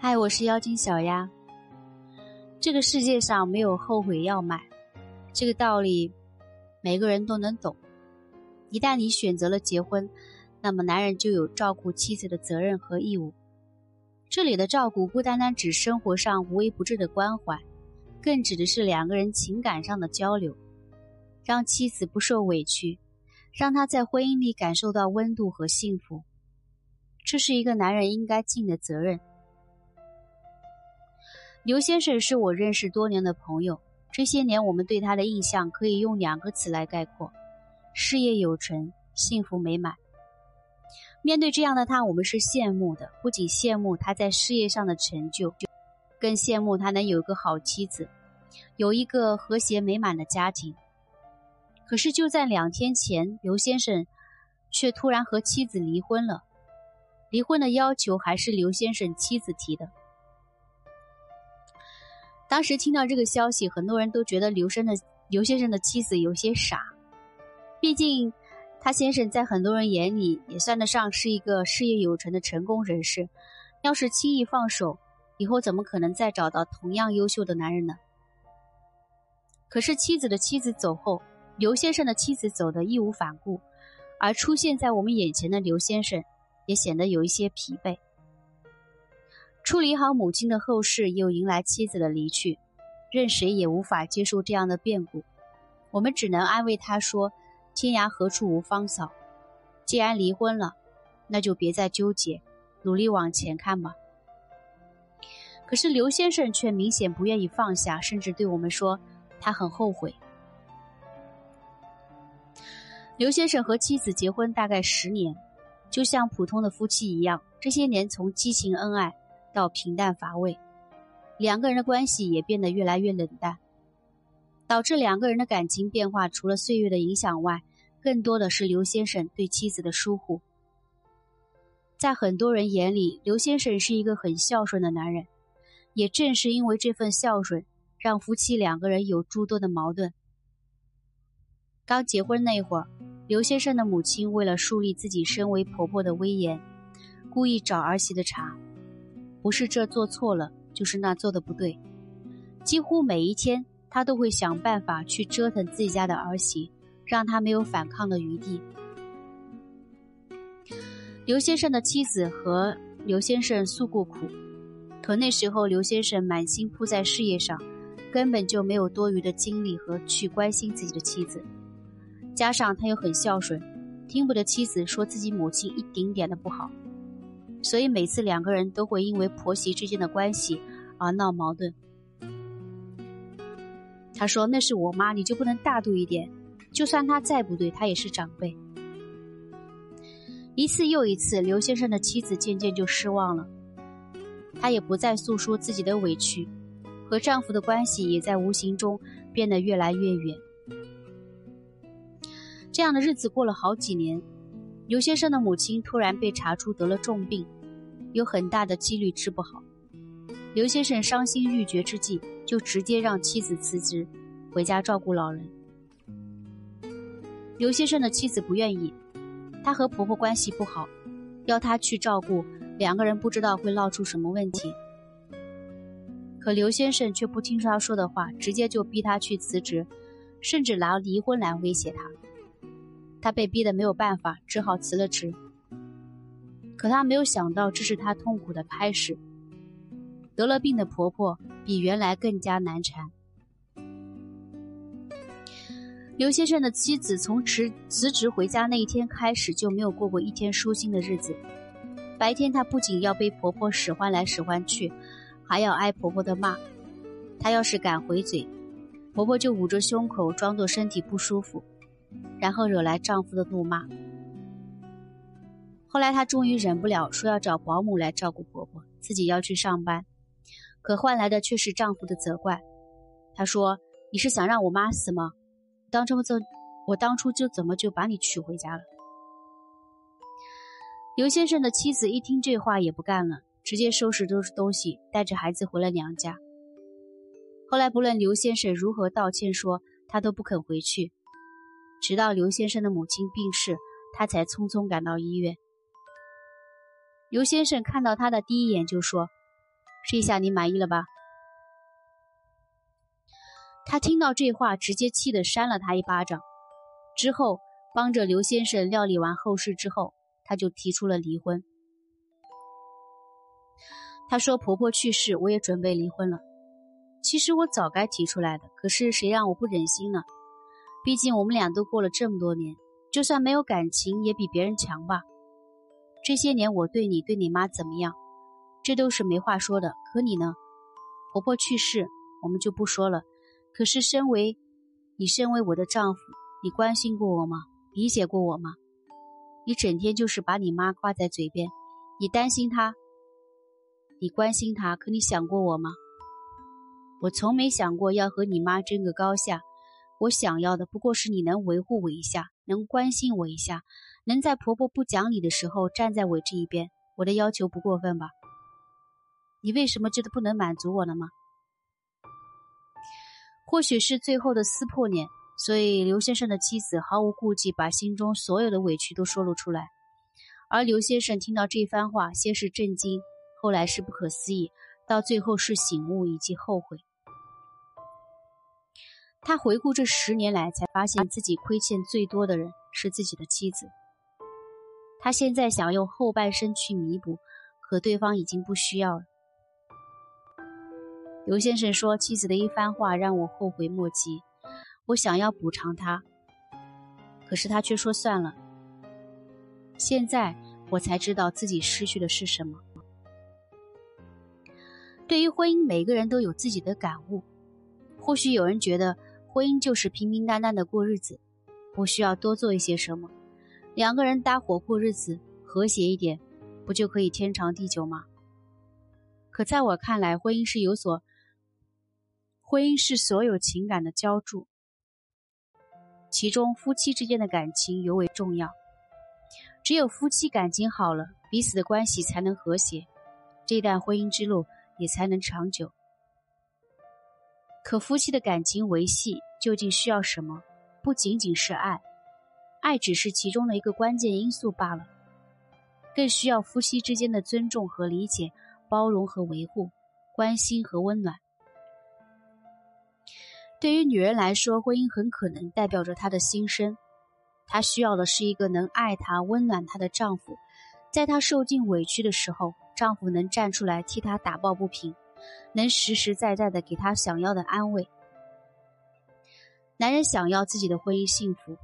嗨，我是妖精小丫。这个世界上没有后悔药买，这个道理每个人都能懂。一旦你选择了结婚，那么男人就有照顾妻子的责任和义务。这里的照顾不单单指生活上无微不至的关怀，更指的是两个人情感上的交流，让妻子不受委屈，让他在婚姻里感受到温度和幸福。这是一个男人应该尽的责任。刘先生是我认识多年的朋友，这些年我们对他的印象可以用两个词来概括：事业有成，幸福美满。面对这样的他，我们是羡慕的，不仅羡慕他在事业上的成就，更羡慕他能有个好妻子，有一个和谐美满的家庭。可是就在两天前，刘先生却突然和妻子离婚了，离婚的要求还是刘先生妻子提的。当时听到这个消息，很多人都觉得刘生的刘先生的妻子有些傻。毕竟，他先生在很多人眼里也算得上是一个事业有成的成功人士。要是轻易放手，以后怎么可能再找到同样优秀的男人呢？可是妻子的妻子走后，刘先生的妻子走得义无反顾，而出现在我们眼前的刘先生，也显得有一些疲惫。处理好母亲的后事，又迎来妻子的离去，任谁也无法接受这样的变故。我们只能安慰他说：“天涯何处无芳草，既然离婚了，那就别再纠结，努力往前看吧。”可是刘先生却明显不愿意放下，甚至对我们说他很后悔。刘先生和妻子结婚大概十年，就像普通的夫妻一样，这些年从激情恩爱。到平淡乏味，两个人的关系也变得越来越冷淡，导致两个人的感情变化，除了岁月的影响外，更多的是刘先生对妻子的疏忽。在很多人眼里，刘先生是一个很孝顺的男人，也正是因为这份孝顺，让夫妻两个人有诸多的矛盾。刚结婚那会儿，刘先生的母亲为了树立自己身为婆婆的威严，故意找儿媳的茬。不是这做错了，就是那做的不对。几乎每一天，他都会想办法去折腾自己家的儿媳，让她没有反抗的余地。刘先生的妻子和刘先生诉过苦，可那时候刘先生满心扑在事业上，根本就没有多余的精力和去关心自己的妻子。加上他又很孝顺，听不得妻子说自己母亲一丁点的不好。所以每次两个人都会因为婆媳之间的关系而闹矛盾。他说：“那是我妈，你就不能大度一点？就算她再不对，她也是长辈。”一次又一次，刘先生的妻子渐渐就失望了，她也不再诉说自己的委屈，和丈夫的关系也在无形中变得越来越远。这样的日子过了好几年。刘先生的母亲突然被查出得了重病，有很大的几率治不好。刘先生伤心欲绝之际，就直接让妻子辞职，回家照顾老人。刘先生的妻子不愿意，她和婆婆关系不好，要他去照顾，两个人不知道会闹出什么问题。可刘先生却不听他说的话，直接就逼他去辞职，甚至拿离婚来威胁他。他被逼得没有办法，只好辞了职。可他没有想到，这是他痛苦的开始。得了病的婆婆比原来更加难缠。刘先生的妻子从辞辞职回家那一天开始，就没有过过一天舒心的日子。白天，她不仅要被婆婆使唤来使唤去，还要挨婆婆的骂。她要是敢回嘴，婆婆就捂着胸口，装作身体不舒服。然后惹来丈夫的怒骂。后来她终于忍不了，说要找保姆来照顾婆婆，自己要去上班，可换来的却是丈夫的责怪。她说：“你是想让我妈死吗？当初就我当初就怎么就把你娶回家了？”刘先生的妻子一听这话也不干了，直接收拾收拾东西，带着孩子回了娘家。后来不论刘先生如何道歉，说他都不肯回去。直到刘先生的母亲病逝，他才匆匆赶到医院。刘先生看到他的第一眼就说：“这下你满意了吧？他听到这话，直接气得扇了他一巴掌。之后帮着刘先生料理完后事之后，他就提出了离婚。他说：“婆婆去世，我也准备离婚了。其实我早该提出来的，可是谁让我不忍心呢？毕竟我们俩都过了这么多年，就算没有感情，也比别人强吧。这些年我对你、对你妈怎么样，这都是没话说的。可你呢？婆婆去世，我们就不说了。可是身为你，身为我的丈夫，你关心过我吗？理解过我吗？你整天就是把你妈挂在嘴边，你担心她。”你关心她，可你想过我吗？我从没想过要和你妈争个高下。我想要的不过是你能维护我一下，能关心我一下，能在婆婆不讲理的时候站在我这一边。我的要求不过分吧？你为什么觉得不能满足我了吗？或许是最后的撕破脸，所以刘先生的妻子毫无顾忌把心中所有的委屈都说了出来。而刘先生听到这番话，先是震惊。后来是不可思议，到最后是醒悟以及后悔。他回顾这十年来，才发现自己亏欠最多的人是自己的妻子。他现在想用后半生去弥补，可对方已经不需要了。刘先生说：“妻子的一番话让我后悔莫及，我想要补偿他，可是他却说算了。现在我才知道自己失去的是什么。”对于婚姻，每个人都有自己的感悟。或许有人觉得婚姻就是平平淡淡的过日子，不需要多做一些什么，两个人搭伙过日子，和谐一点，不就可以天长地久吗？可在我看来，婚姻是有所，婚姻是所有情感的浇筑，其中夫妻之间的感情尤为重要。只有夫妻感情好了，彼此的关系才能和谐，这段婚姻之路。也才能长久。可夫妻的感情维系究竟需要什么？不仅仅是爱，爱只是其中的一个关键因素罢了。更需要夫妻之间的尊重和理解、包容和维护、关心和温暖。对于女人来说，婚姻很可能代表着她的心声。她需要的是一个能爱她、温暖她的丈夫，在她受尽委屈的时候。丈夫能站出来替她打抱不平，能实实在在的给他想要的安慰。男人想要自己的婚姻幸福，